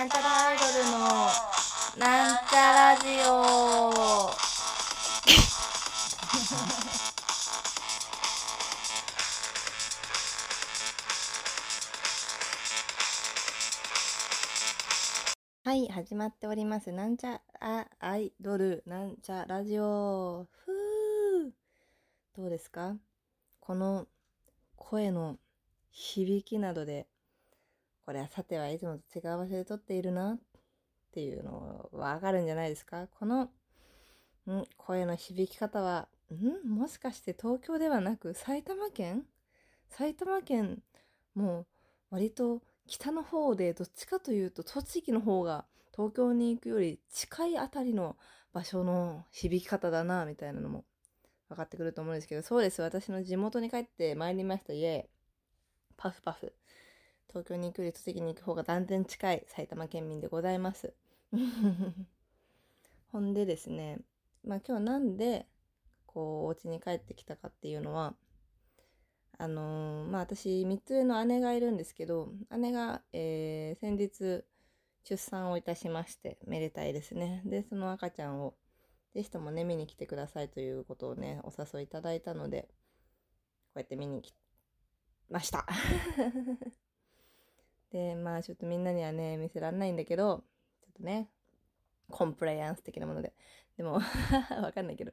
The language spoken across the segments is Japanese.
なんちゃらアイドルのなんちゃラジオ。はい始まっております。なんちゃあアイドルなんちゃラジオ。ふうどうですか？この声の響きなどで。これはさてはいつもと違う場所で撮っているなっていうのはわかるんじゃないですか？この、ん、声の響き方は、ん？もしかして東京ではなく埼玉県？埼玉県も割と北の方でどっちかというと栃木の方が東京に行くより近いあたりの場所の響き方だなみたいなのも分かってくると思うんですけどそうです。私の地元に帰ってまいりました。イエーパフパフ。東京に行くより栃木に行く方が断然近い埼玉県民でございます。ほんでですねまあ今日なんでこうお家に帰ってきたかっていうのはあのー、まあ私3つ上の姉がいるんですけど姉が、えー、先日出産をいたしましてめでたいですね。でその赤ちゃんをぜひともね見に来てくださいということをねお誘いいただいたのでこうやって見に来ました。でまあちょっとみんなにはね見せられないんだけどちょっとねコンプライアンス的なものででも わかんないけど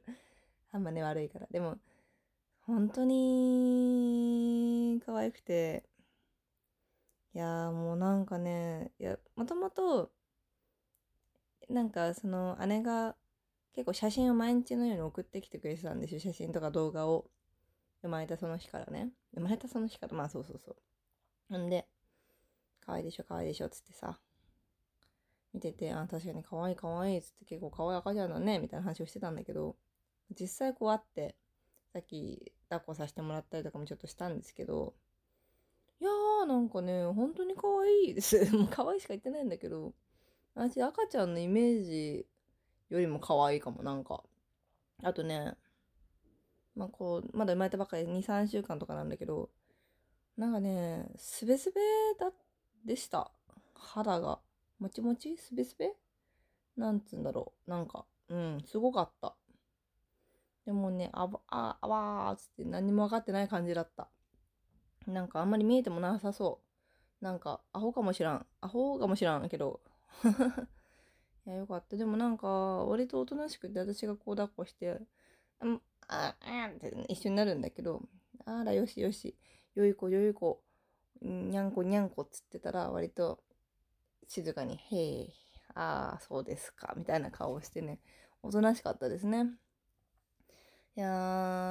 あんまね悪いからでも本当に可愛くて、いやもうなんかね、いや、もともと、なんかその姉が結構写真を毎日のように送ってきてくれてたんですよ。写真とか動画を。生まれたその日からね。生まれたその日から、まあそうそうそう。んで、可愛いでしょ、可愛いでしょ、つってさ。見てて、あ、確かに可愛い可愛いつって結構可愛い赤ちゃんだね、みたいな話をしてたんだけど、実際こう会って、さっき抱っこさせてもらったりとかもちょっとしたんですけど、いやーなんかね、本当に可愛いです。もう可愛いしか言ってないんだけど、私赤ちゃんのイメージよりも可愛いかも、なんか。あとね、まあこう、まだ生まれたばっかり2、3週間とかなんだけど、なんかね、すべすべだっ、でした。肌が。もちもち？すべすべなんつうんだろう。なんか、うん、すごかった。でもね、あば、あ、あわーつって何も分かってない感じだった。なんかあんまり見えてもなさそう。なんか、アホかもしらん。アホかもしらんけど。いや、よかった。でもなんか、割とおとなしくて、私がこう抱っこして、うん、あ、あって、一緒になるんだけど、あら、よしよし、よい子、よい子、にゃんこ、にゃんこっつってたら、割と静かに、へえ、ああ、そうですか、みたいな顔をしてね、おとなしかったですね。いや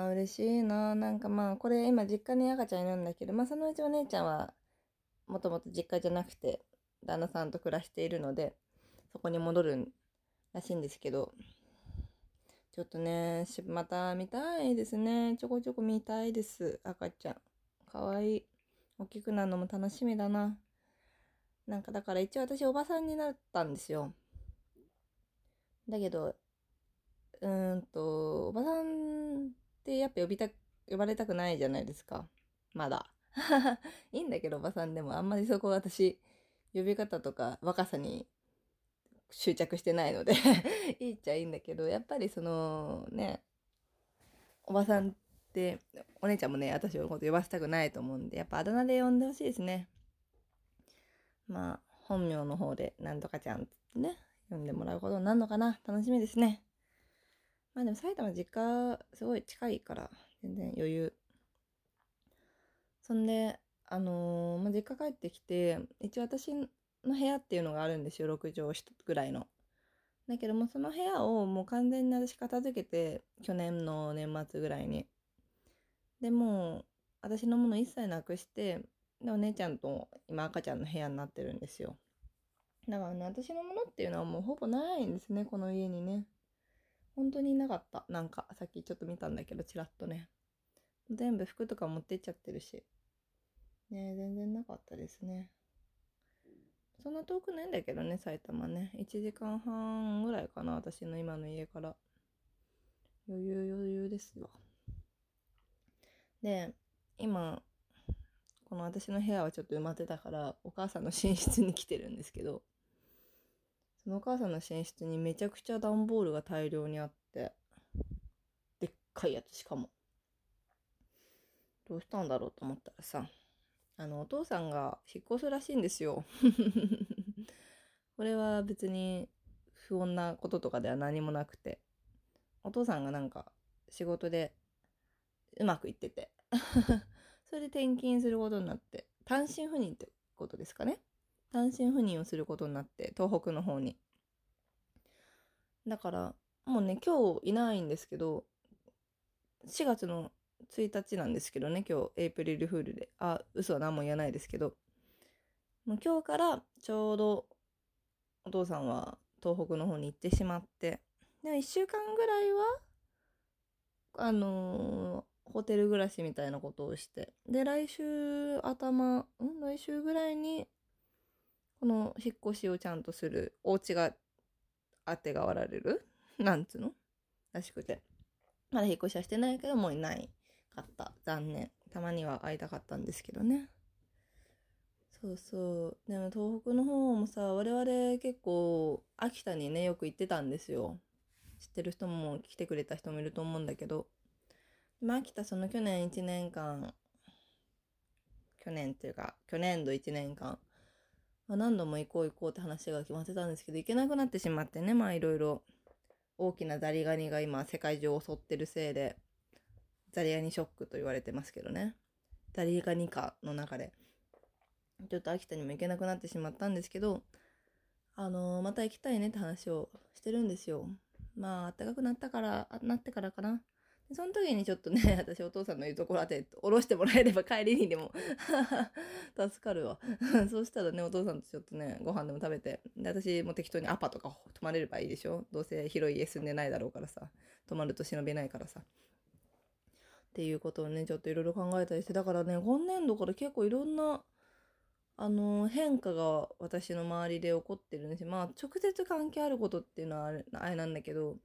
ー、嬉しいななんかまあ、これ今実家に赤ちゃんいるんだけど、まあそのうちお姉ちゃんは、もともと実家じゃなくて、旦那さんと暮らしているので、そこに戻るらしいんですけど、ちょっとね、また見たいですね。ちょこちょこ見たいです。赤ちゃん。かわいい。大きくなるのも楽しみだな。なんかだから一応私おばさんになったんですよ。だけど、うーんと、おばさんってやっぱ呼びた、呼ばれたくないじゃないですか。まだ。いいんだけど、おばさんでもあんまりそこ私、呼び方とか若さに執着してないので いいっちゃいいんだけど、やっぱりそのね、おばさんって、お姉ちゃんもね、私のこと呼ばせたくないと思うんで、やっぱあだ名で呼んでほしいですね。まあ、本名の方でなんとかちゃんってね、呼んでもらうことになるのかな楽しみですね。まあでも埼玉実家すごい近いから全然余裕。そんで、あのー、まあ、実家帰ってきて、一応私の部屋っていうのがあるんですよ、6畳ぐらいの。だけどもその部屋をもう完全に私片付けて、去年の年末ぐらいに。でも私のもの一切なくして、で、お姉ちゃんと今赤ちゃんの部屋になってるんですよ。だからね、私のものっていうのはもうほぼないんですね、この家にね。本当になかった。なんか、さっきちょっと見たんだけど、ちらっとね。全部服とか持ってっちゃってるし。ね全然なかったですね。そんな遠くないんだけどね、埼玉ね。1時間半ぐらいかな、私の今の家から。余裕余裕ですわ。で、今、この私の部屋はちょっと埋まってたから、お母さんの寝室に来てるんですけど、そのお母さんの寝室にめちゃくちゃ段ボールが大量にあってでっかいやつしかも。どうしたんだろうと思ったらさあのお父さんが引っ越すらしいんですよ。これは別に不穏なこととかでは何もなくて。お父さんがなんか仕事でうまくいってて。それで転勤することになって。単身赴任ってことですかね。単身赴任をすることになって東北の方に。だからもうね今日いないんですけど4月の1日なんですけどね今日エイプリルフールで。あ嘘は何も言わないですけど。もう今日からちょうどお父さんは東北の方に行ってしまって。で1週間ぐらいはあの、ホテル暮らしみたいなことをして。で来週頭ん？来週ぐらいにこの引っ越しをちゃんとするお家があてがわられる？なんつうの？らしくて。まだ引っ越しはしてないけどもういないかった。残念。たまには会いたかったんですけどね。そうそう。でも東北の方もさ我々結構秋田にねよく行ってたんですよ。知ってる人も来てくれた人もいると思うんだけど。まあ秋田その去年1年間去年っていうか去年度1年間、まあ、何度も行こう行こうって話が決まってたんですけど行けなくなってしまってねまあいろいろ大きなザリガニが今世界中を襲ってるせいでザリガニショックと言われてますけどね。ザリガニ化の中で。ちょっと秋田にも行けなくなってしまったんですけどあのー、また行きたいねって話をしてるんですよ。まあ暖かくなったからなってからかな。その時にちょっとね、私お父さんの言うところあて、おろしてもらえれば帰りにでも 助かるわ。そうしたらね、お父さんとちょっとね、ご飯でも食べて、で、私も適当にアパとか泊まれればいいでしょ？どうせ広い家住んでないだろうからさ、泊まると忍べないからさ。っていうことをね、ちょっといろいろ考えたりして、だからね、今年度から結構いろんな、あの、変化が私の周りで起こってるんですよ。まあ、直接関係あることっていうのはあれあれなんだけど、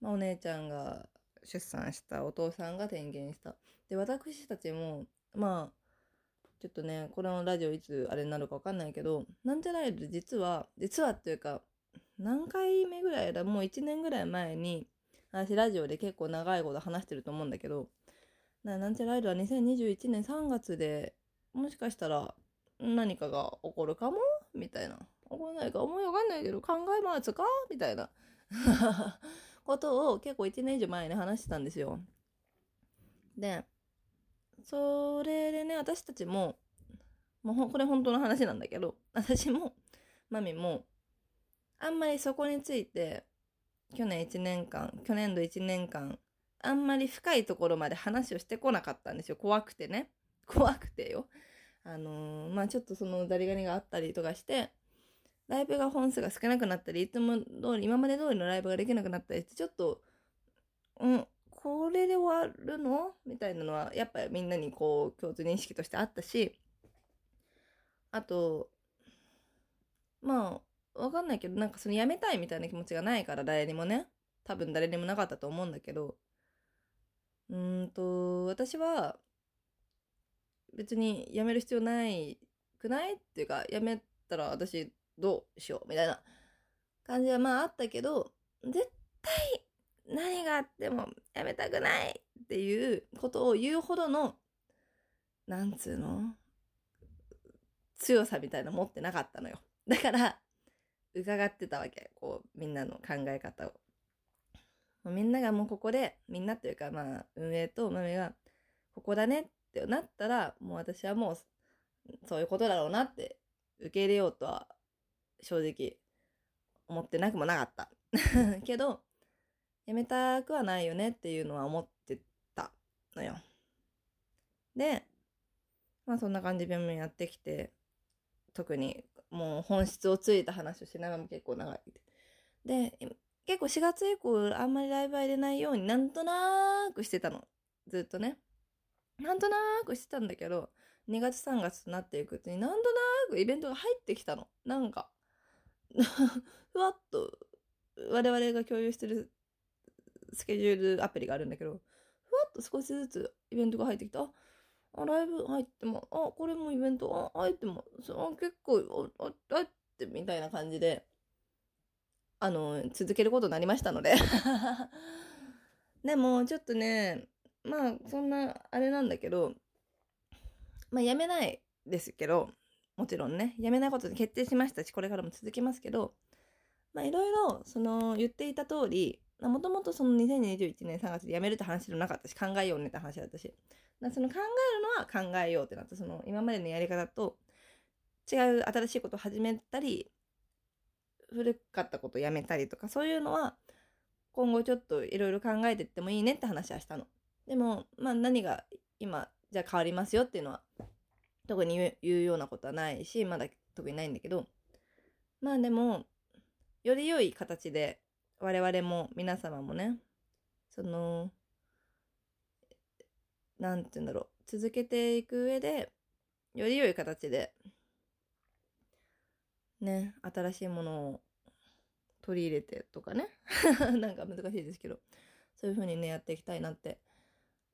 まあ、お姉ちゃんが出産したお父さんが転勤した。で、私たちも、まあ、ちょっとね、これのラジオいつあれになるかわかんないけど、なんちゃらイル実は、実はっていうか、何回目ぐらいだ？もう1年ぐらい前に、私ラジオで結構長いこと話してると思うんだけど、なんちゃらアイドは2021年3月でもしかしたら何かが起こるかも？みたいな。起こらないか？思いわかんないけど考えますか？みたいな。ことを結構1年以上前に話してたんですよ。で、それでね、私たちも、もうこれ本当の話なんだけど、私も、マミも、あんまりそこについて、去年1年間、去年度1年間、あんまり深いところまで話をしてこなかったんですよ。怖くてね。怖くてよ。あのー、まあちょっとそのザリガニがあったりとかして、ライブが本数が少なくなったり、いつも通り、今まで通りのライブができなくなったりして、ちょっと、うん、これで終わるの？みたいなのは、やっぱりみんなにこう、共通認識としてあったし、あと、まあ、わかんないけど、なんかその辞めたいみたいな気持ちがないから、誰にもね。多分誰にもなかったと思うんだけど、うんと、私は、別に辞める必要ないくない？っていうか、辞めたら私どうしようみたいな感じはまああったけど、絶対何があっても辞めたくないっていうことを言うほどの、なんつうの？強さみたいな持ってなかったのよ。だから、伺ってたわけ。こう、みんなの考え方を。みんながもうここで、みんなっていうかまあ、運営と豆が、ここだねってなったら、もう私はもう、そういうことだろうなって受け入れようとは、正直、思ってなくもなかった。けど、やめたくはないよねっていうのは思ってたのよ。で、まあそんな感じで病院やってきて、特にもう本質をついた話をしながらも結構長い。で、結構4月以降あんまりライブ入れないようになんとなーくしてたの。ずっとね。なんとなーくしてたんだけど、2月3月となっていくうちになんとなーくイベントが入ってきたの。なんか、ふわっと我々が共有してるスケジュールアプリがあるんだけど、ふわっと少しずつイベントが入ってきた。あ、ライブ入っても、あ、これもイベント、あ、入っても、そ結構、あ、あ、ってみたいな感じで、あの、続けることになりましたので。でも、ちょっとね、まあ、そんな、あれなんだけど、まあ、やめないですけど、もちろんね、やめないことに決定しましたし、これからも続きますけど、まあ、いろいろ、その、言っていた通り、もともとその2021年3月で辞めるって話じゃなかったし、考えようねって話だったし、その考えるのは考えようってなった、その今までのやり方と違う新しいことを始めたり、古かったことをやめたりとか、そういうのは今後ちょっといろいろ考えていってもいいねって話はしたの。でも、まあ何が今、じゃあ変わりますよっていうのは、特に言うようなことはないし、まだ特にないんだけど、まあでも、より良い形で我々も皆様もね、その、なんて言うんだろう、続けていく上で、より良い形で、ね、新しいものを取り入れてとかね、なんか難しいですけど、そういう風にね、やっていきたいなって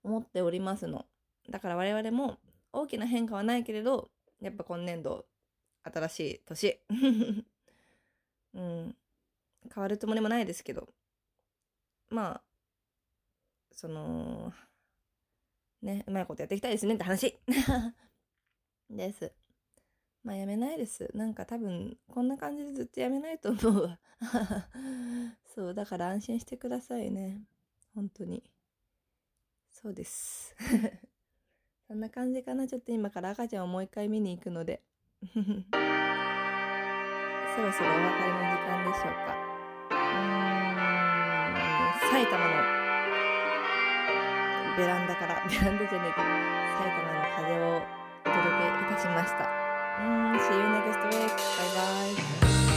思っておりますの。だから我々も大きな変化はないけれど、やっぱ今年度、新しい年。うん。変わるつもりもないですけど、まあ、その、ね、うまいことやっていきたいですねって話 です。まあやめないです。なんか多分こんな感じでずっとやめないと思うわ。そう、だから安心してくださいね。本当に。そうです。そんな感じかな。ちょっと今から赤ちゃんをもう一回見に行くので。そろそろお別れの時間でしょうか。うーん、埼玉のベランダから、ベランダじゃねえか、埼玉の風をお届けいたしました。うん、See you next week. バイバイ